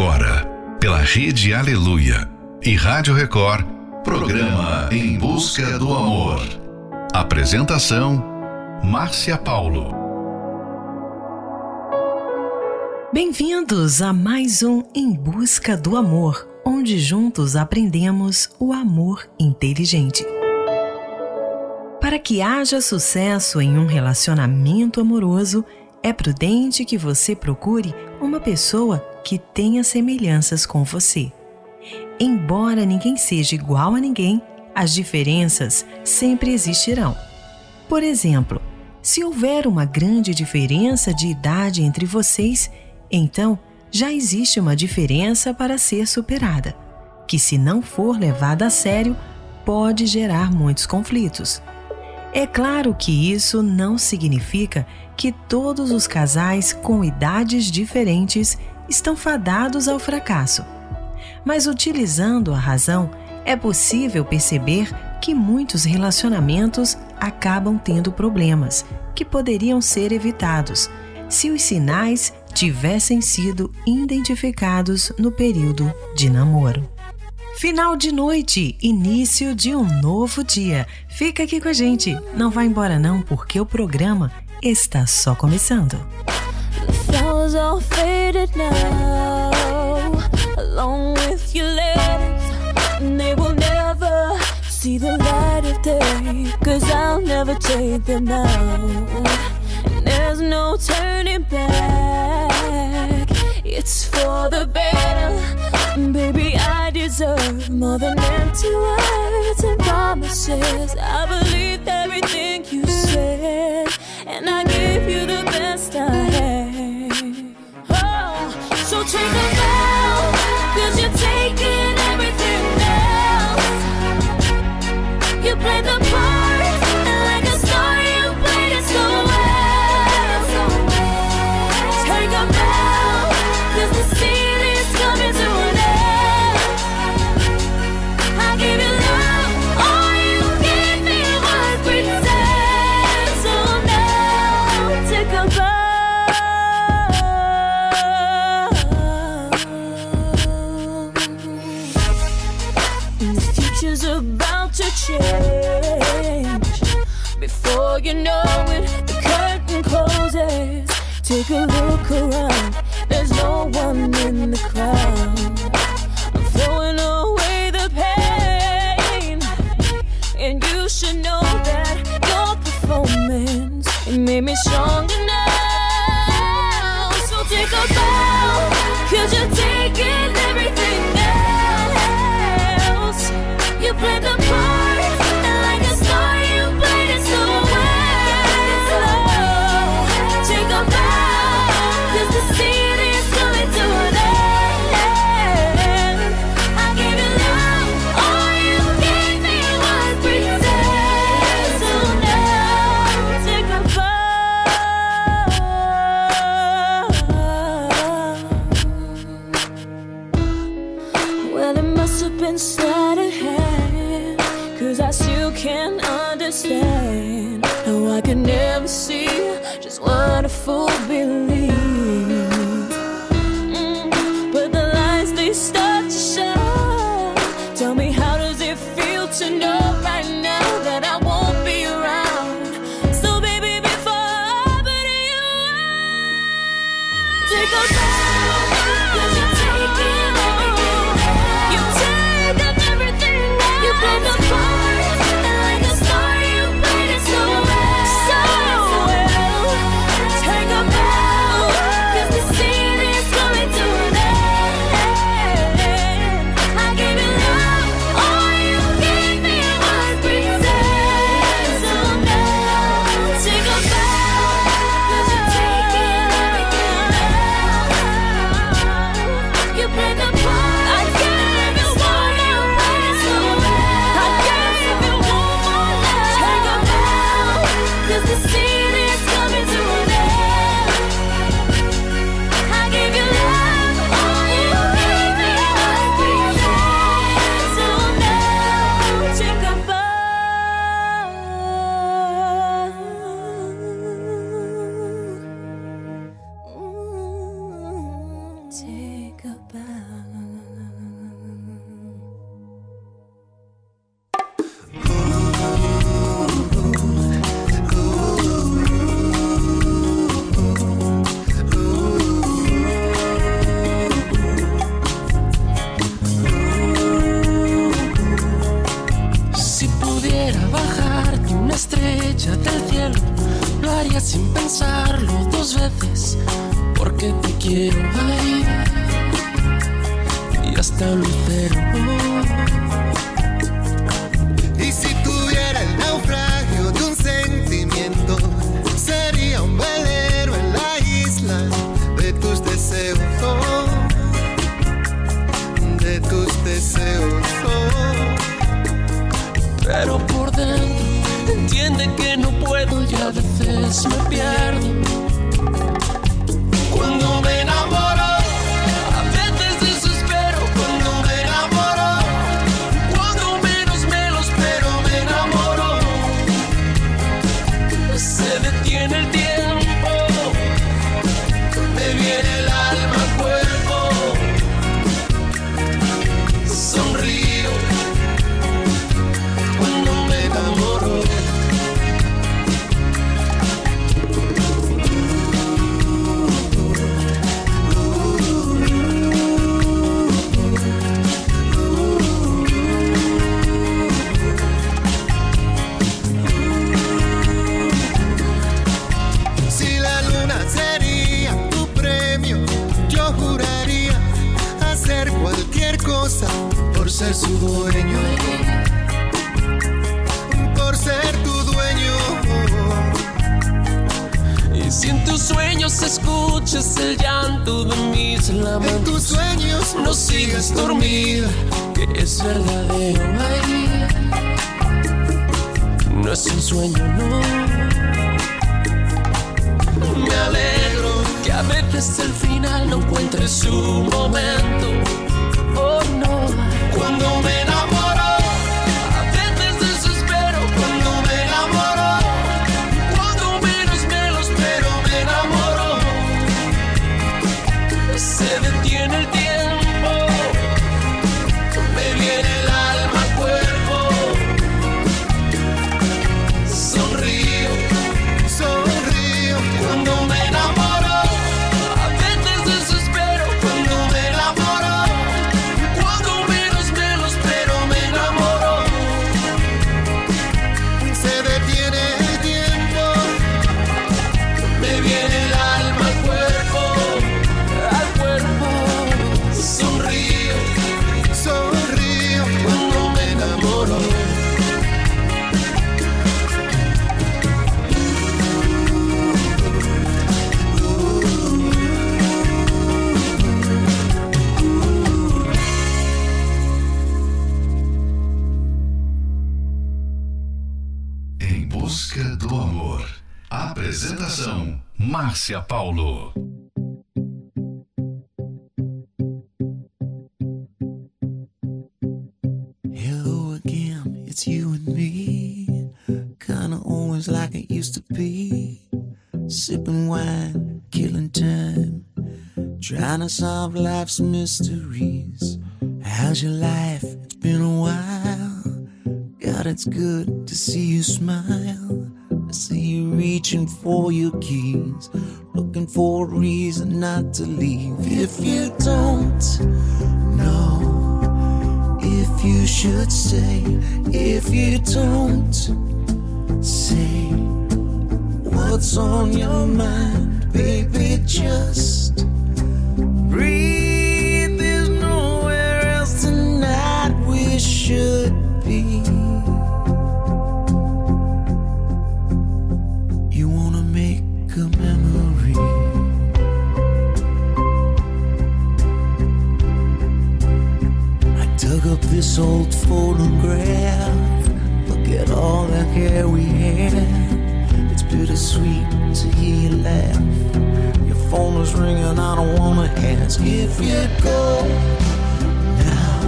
agora, pela Rede Aleluia e Rádio Record, programa Em Busca do Amor. Apresentação: Márcia Paulo. Bem-vindos a mais um Em Busca do Amor, onde juntos aprendemos o amor inteligente. Para que haja sucesso em um relacionamento amoroso, é prudente que você procure uma pessoa que tenha semelhanças com você. Embora ninguém seja igual a ninguém, as diferenças sempre existirão. Por exemplo, se houver uma grande diferença de idade entre vocês, então já existe uma diferença para ser superada, que, se não for levada a sério, pode gerar muitos conflitos. É claro que isso não significa que todos os casais com idades diferentes estão fadados ao fracasso. Mas utilizando a razão, é possível perceber que muitos relacionamentos acabam tendo problemas que poderiam ser evitados se os sinais tivessem sido identificados no período de namoro. Final de noite, início de um novo dia. Fica aqui com a gente. Não vá embora não, porque o programa está só começando. See the light of day, cause I'll never take them there's no turning back, it's for the better. Baby, I deserve more than empty words and promises. I believed everything you said, and I give you the best I had. Around, fool believe tan lucero Márcia Paulo. Hello again, it's you and me. Kinda always like it used to be. Sipping wine, killing time. Trying to solve life's mysteries. How's your life? It's been a while. God, it's good to see you smile. I see you reaching for your keys. Looking for a reason not to leave. If you don't know if you should stay, if you don't say what's on your mind, baby, just photograph. Look at all the hair we had. It's bittersweet to hear you laugh. Your phone is ringing, I don't wanna ask if you'd go. Now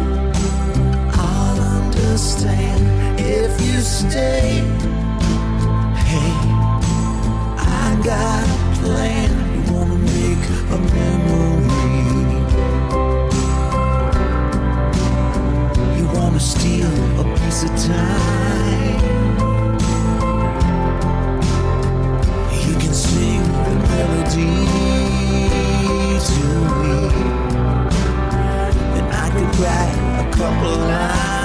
I'll understand if you stay. Hey, I got a plan. You wanna make a memory. Piece of time. You can sing the melody to me. And I write a couple lines.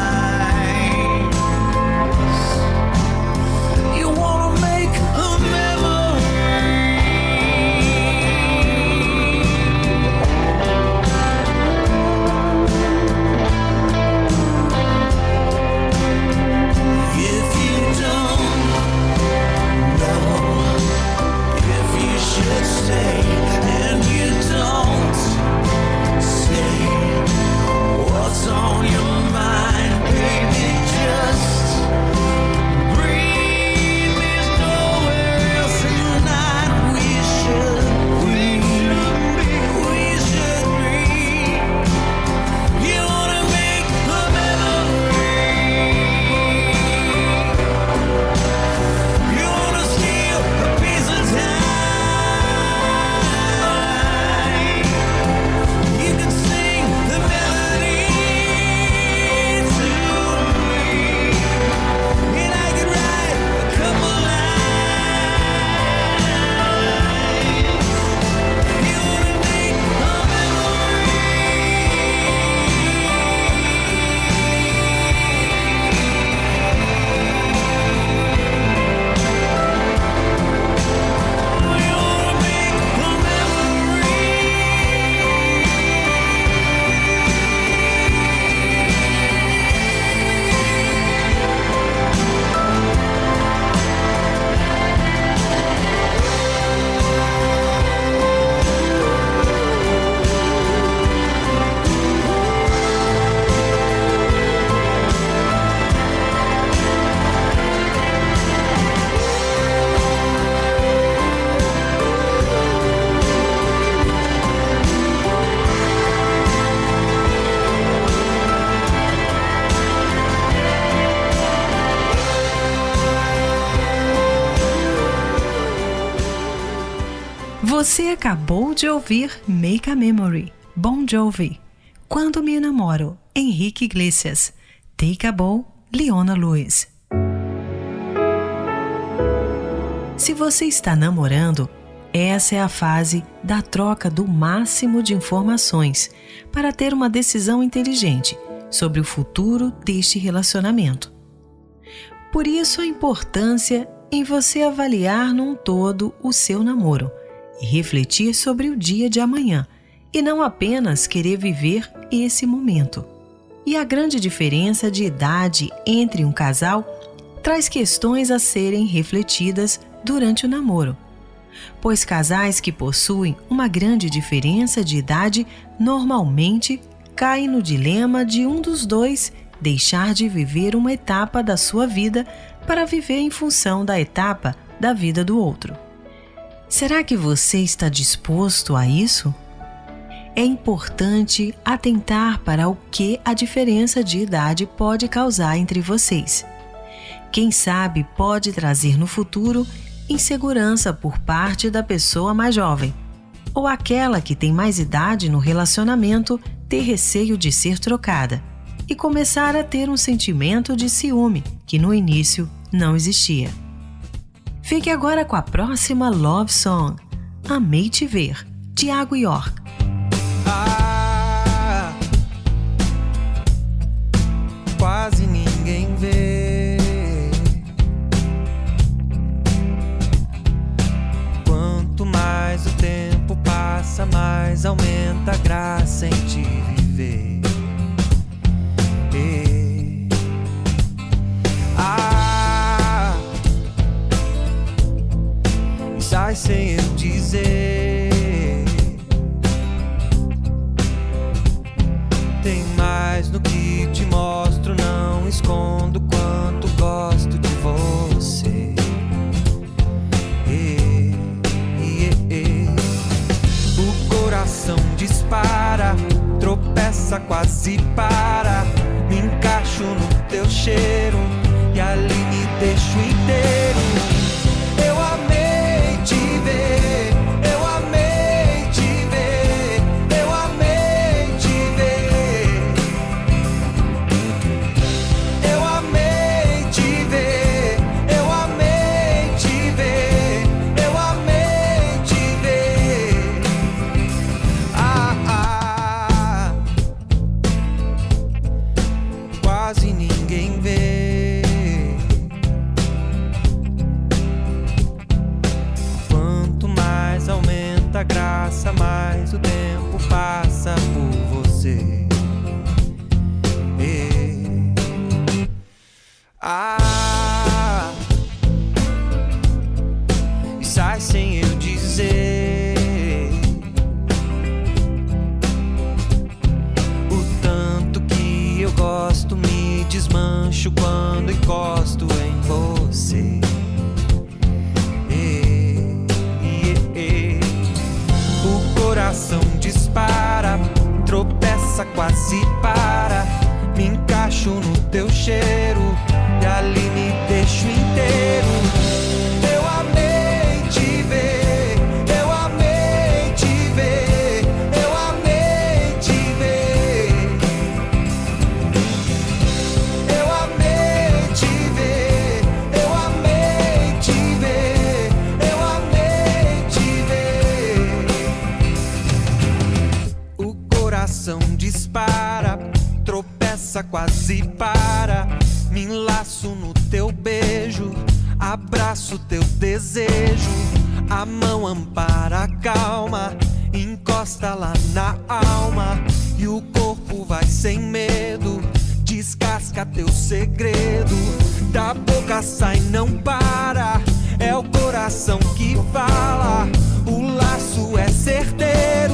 De ouvir Make a Memory, Bon Jovi. Quando me namoro, Henrique Iglesias. Take a Bow, Leona Lewis. Se você está namorando, essa é a fase da troca do máximo de informações para ter uma decisão inteligente sobre o futuro deste relacionamento. Por isso, a importância em você avaliar num todo o seu namoro e refletir sobre o dia de amanhã e não apenas querer viver esse momento. E a grande diferença de idade entre um casal traz questões a serem refletidas durante o namoro. Pois casais que possuem uma grande diferença de idade normalmente caem no dilema de um dos dois deixar de viver uma etapa da sua vida para viver em função da etapa da vida do outro. Será que você está disposto a isso? É importante atentar para o que a diferença de idade pode causar entre vocês. Quem sabe pode trazer no futuro insegurança por parte da pessoa mais jovem, ou aquela que tem mais idade no relacionamento ter receio de ser trocada e começar a ter um sentimento de ciúme que no início não existia. Fique agora com a próxima Love Song, Amei Te Ver, Tiago York. Ah, quase ninguém vê. Quanto mais o tempo passa, mais aumenta a graça em te viver. Sai sem eu dizer. Tem mais no que te mostro, não escondo quanto gosto de você. E, e, e, o coração dispara, tropeça, quase para. Me encaixo no teu cheiro e ali me deixo inteiro. A mão ampara a calma, encosta lá na alma e o corpo vai sem medo. Descasca teu segredo, da boca sai não para. É o coração que fala, o laço é certeiro.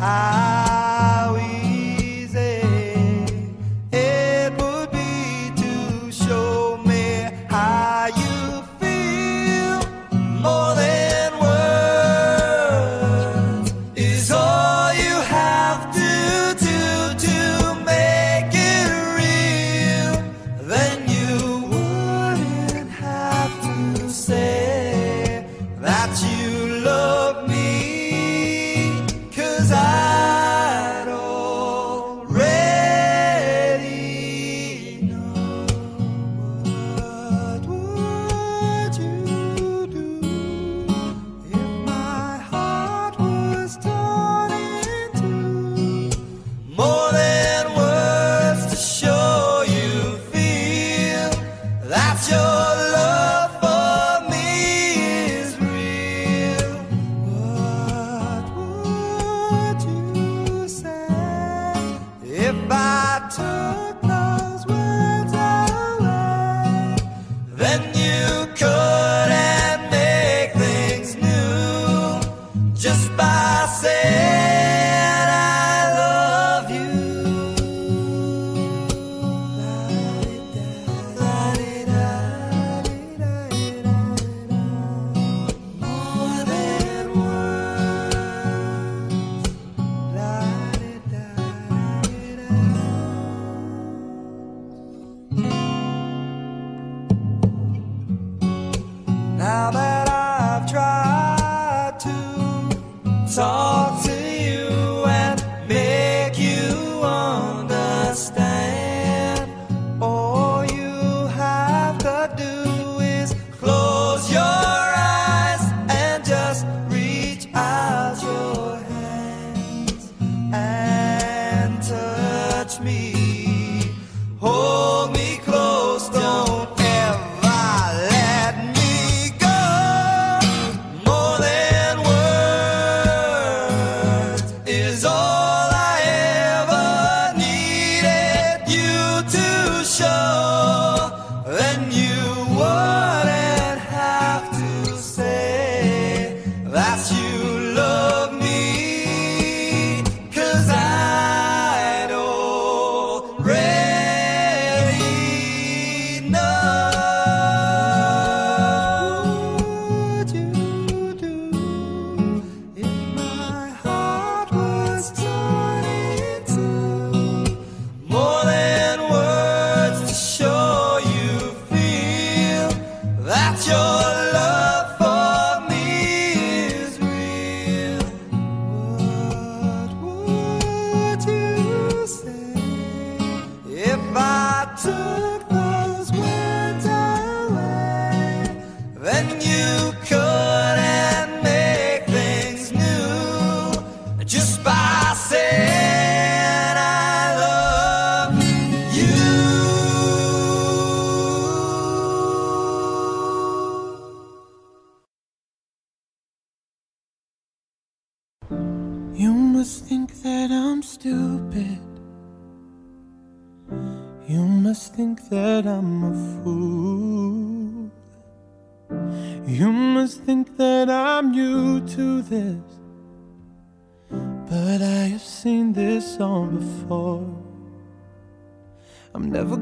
啊。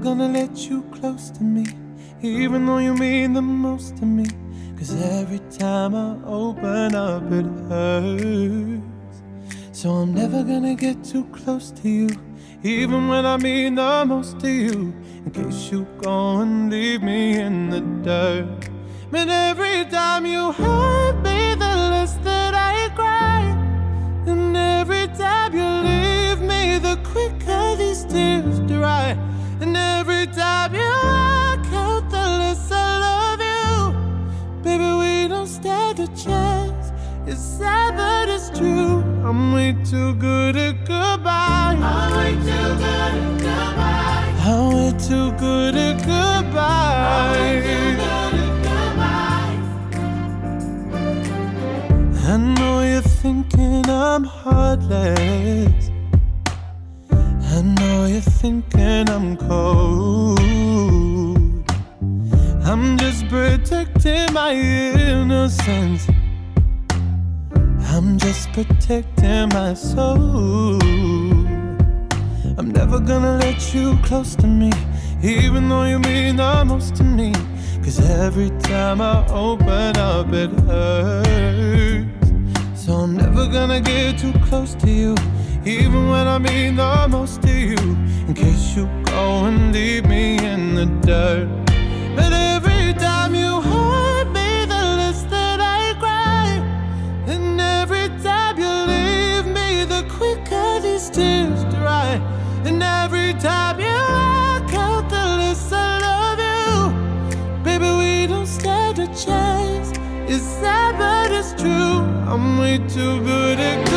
Gonna let you close to me, even though you mean the most to me. Cause every time I open up, it hurts. So I'm never gonna get too close to you, even when I mean the most to you. In case you go and leave me in the dirt. But every time you hurt me, the less that I cry. And every time you leave me, the quicker these tears dry. And every time you walk out, the less I love you. Baby, we don't stand a chance. It's sad, but it's true. I'm way too good at goodbye. I'm way too good at goodbye. I'm way too good at goodbye. I know you're thinking I'm heartless. I know you're thinking I'm cold. I'm just protecting my innocence. I'm just protecting my soul. I'm never gonna let you close to me, even though you mean the most to me. Cause every time I open up, it hurts. So I'm never gonna get too close to you, even when I mean the most to you. In case you go and leave me in the dirt. But every time you hurt me, the less that I cry. And every time you leave me, the quicker these tears dry. I'm way too good at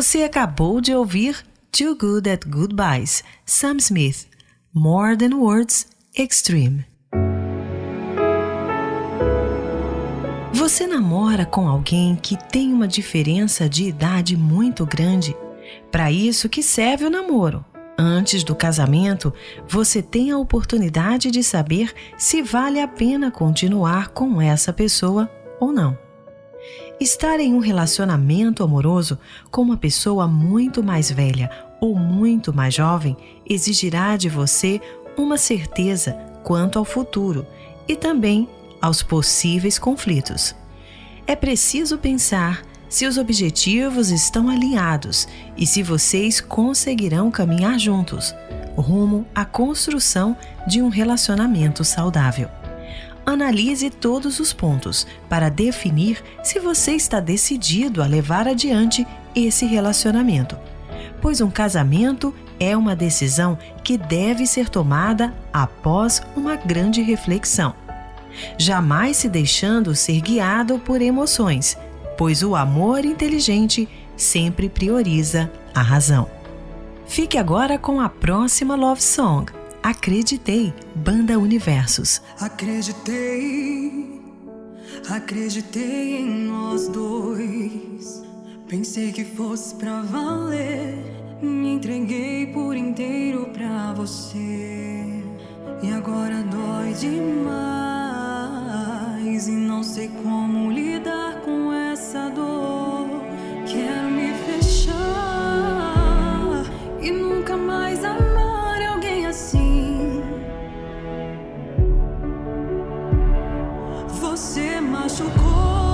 Você acabou de ouvir Too Good at Goodbyes, Sam Smith, More Than Words, Extreme. Você namora com alguém que tem uma diferença de idade muito grande? Para isso que serve o namoro. Antes do casamento, você tem a oportunidade de saber se vale a pena continuar com essa pessoa ou não. Estar em um relacionamento amoroso com uma pessoa muito mais velha ou muito mais jovem exigirá de você uma certeza quanto ao futuro e também aos possíveis conflitos. É preciso pensar se os objetivos estão alinhados e se vocês conseguirão caminhar juntos, rumo à construção de um relacionamento saudável. Analise todos os pontos para definir se você está decidido a levar adiante esse relacionamento, pois um casamento é uma decisão que deve ser tomada após uma grande reflexão. Jamais se deixando ser guiado por emoções, pois o amor inteligente sempre prioriza a razão. Fique agora com a próxima love song, Acreditei, Banda Universos. Acreditei, acreditei em nós dois. Pensei que fosse pra valer. Me entreguei por inteiro pra você. E agora dói demais. E não sei como lidar com essa dor. Quero me fechar e nunca mais amar 你说过。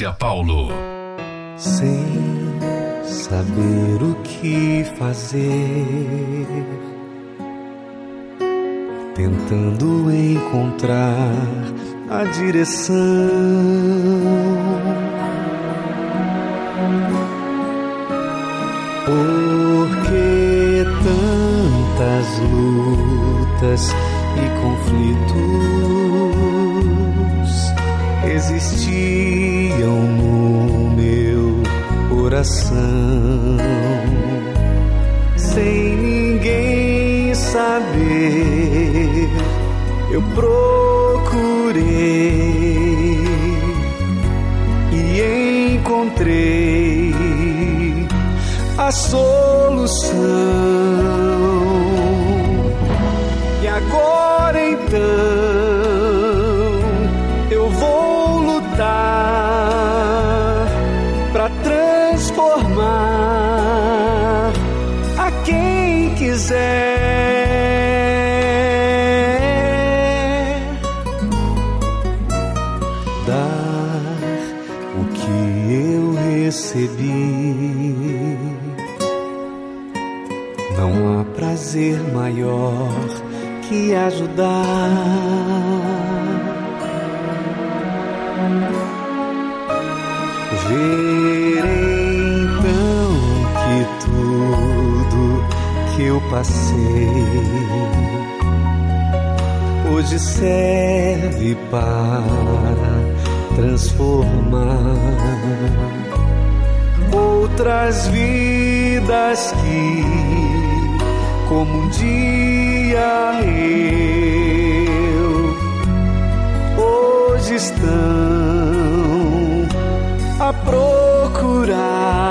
Márcia Paulo. Sem saber o que fazer, tentando encontrar a direção. Porque tantas lutas e conflitos existiam no meu coração, sem ninguém saber, eu procurei e encontrei a solução. ser, dar o que eu recebi. Não há prazer maior que ajudar. passei. Hoje serve para transformar outras vidas que, como um dia eu, hoje estão a procurar.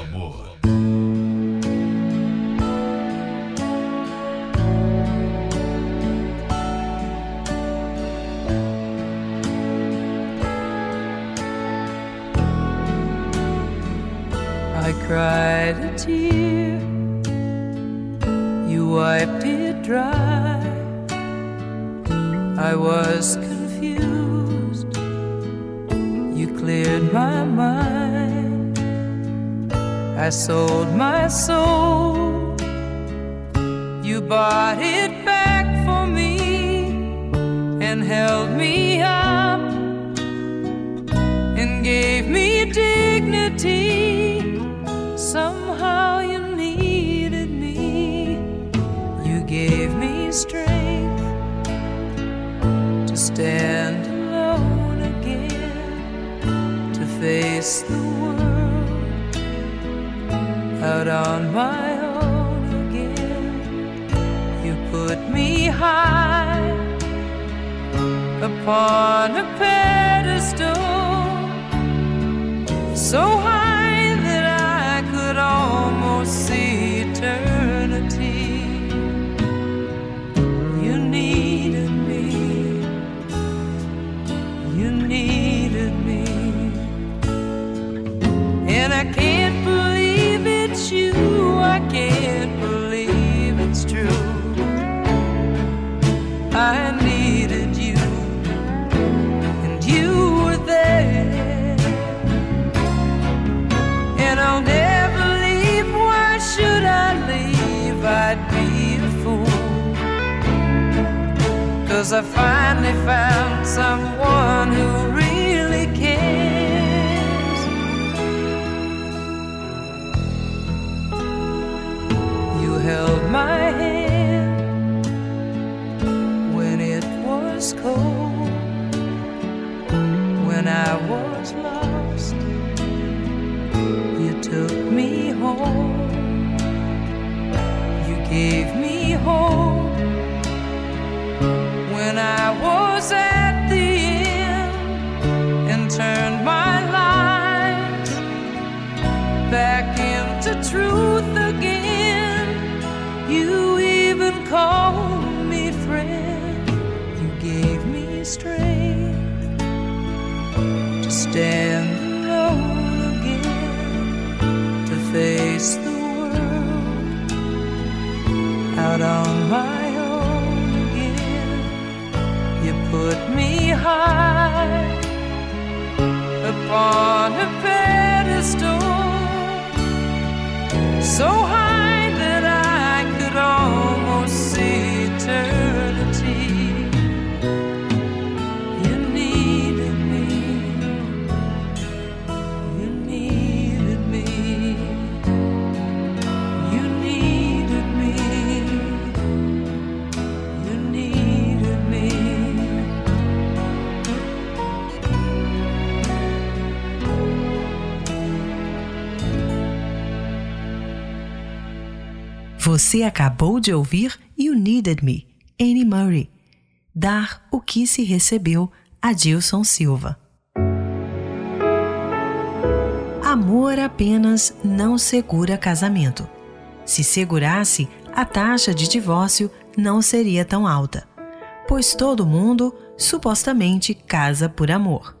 Você acabou de ouvir You Needed Me, Annie Murray. Dar o que se recebeu, Adilson Silva. Amor apenas não segura casamento. Se segurasse, a taxa de divórcio não seria tão alta, pois todo mundo supostamente casa por amor.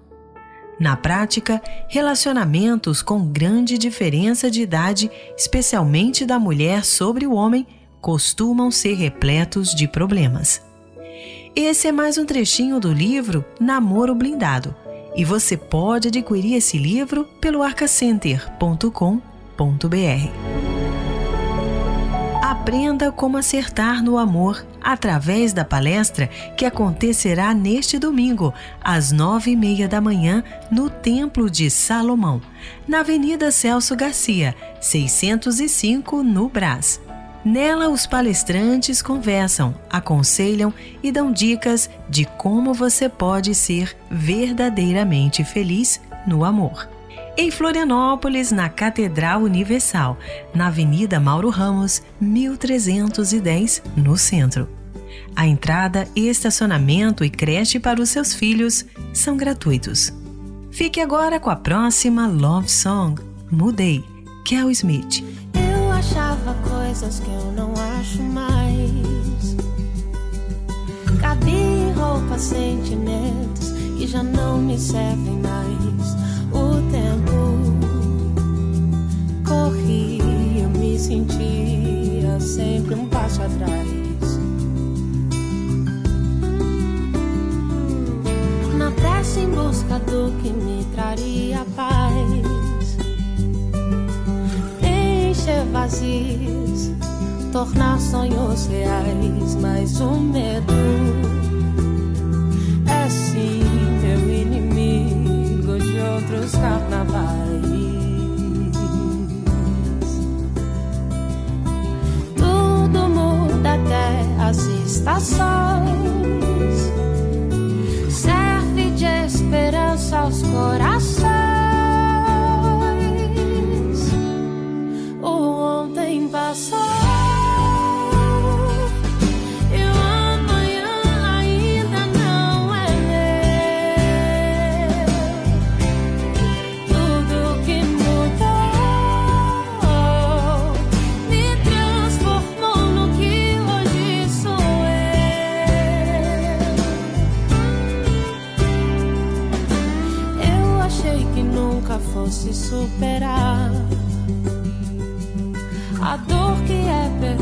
Na prática, relacionamentos com grande diferença de idade, especialmente da mulher sobre o homem, costumam ser repletos de problemas. Esse é mais um trechinho do livro Namoro Blindado, e você pode adquirir esse livro pelo arcacenter.com.br. Aprenda como acertar no amor através da palestra que acontecerá neste domingo, às nove e meia da manhã, no Templo de Salomão, na Avenida Celso Garcia, 605, no Brás. Nela, os palestrantes conversam, aconselham e dão dicas de como você pode ser verdadeiramente feliz no amor. Em Florianópolis, na Catedral Universal, na Avenida Mauro Ramos, 1310, no centro. A entrada, estacionamento e creche para os seus filhos são gratuitos. Fique agora com a próxima Love Song, Mudei, Kel Smith. Eu achava coisas que eu não acho mais. Cabia em sentimentos que já não me servem mais. Corria, me sentia sempre um passo atrás. Na pressa em busca do que me traria paz encher vazios, tornar sonhos reais, mas o medo é sim meu inimigo de outros carnavais. Até as estações, serve de esperança aos corações.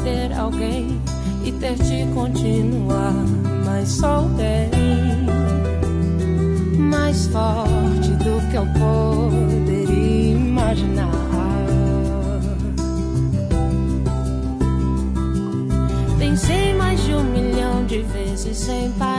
Perder alguém e ter de continuar, mas sou bem mais forte do que eu poderia imaginar. Pensei mais de um milhão de vezes sem parar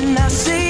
when I see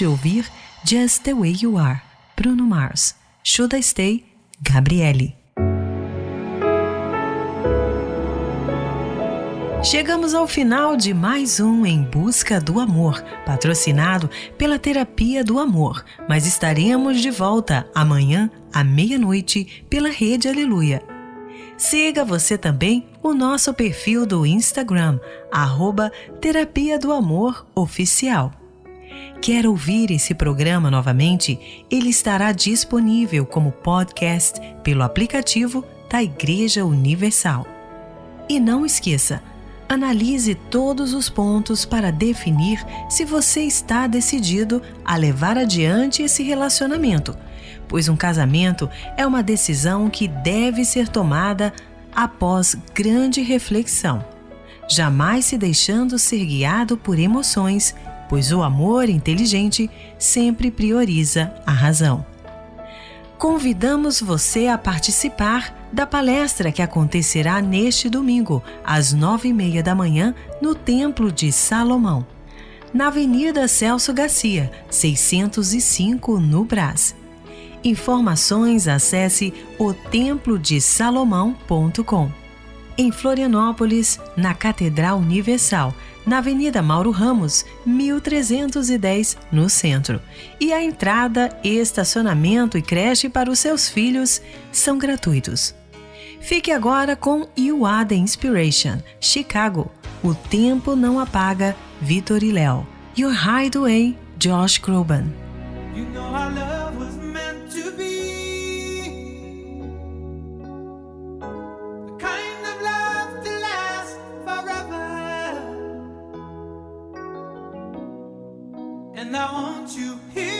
de ouvir Just the Way You Are, Bruno Mars. Should I Stay, Gabriele. Chegamos ao final de mais um Em Busca do Amor, patrocinado pela Terapia do Amor, mas estaremos de volta amanhã à meia-noite pela Rede Aleluia. Siga você também o nosso perfil do Instagram, arroba Terapia do Amor Oficial. Quer ouvir esse programa novamente? Ele estará disponível como podcast pelo aplicativo da Igreja Universal. E não esqueça, analise todos os pontos para definir se você está decidido a levar adiante esse relacionamento, pois um casamento é uma decisão que deve ser tomada após grande reflexão, jamais se deixando ser guiado por emoções, pois o amor inteligente sempre prioriza a razão. Convidamos você a participar da palestra que acontecerá neste domingo, às nove e meia da manhã, no Templo de Salomão, na Avenida Celso Garcia, 605, no Brás. Informações acesse otemplodesalomão.com. Em Florianópolis, na Catedral Universal, na Avenida Mauro Ramos, 1310, no centro. E a entrada, estacionamento e creche para os seus filhos são gratuitos. Fique agora com You Are the Inspiration, Chicago. O tempo não apaga, Vitor e Léo. Your Hideaway, Josh Groban. You know And I want you here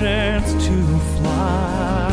chance to fly.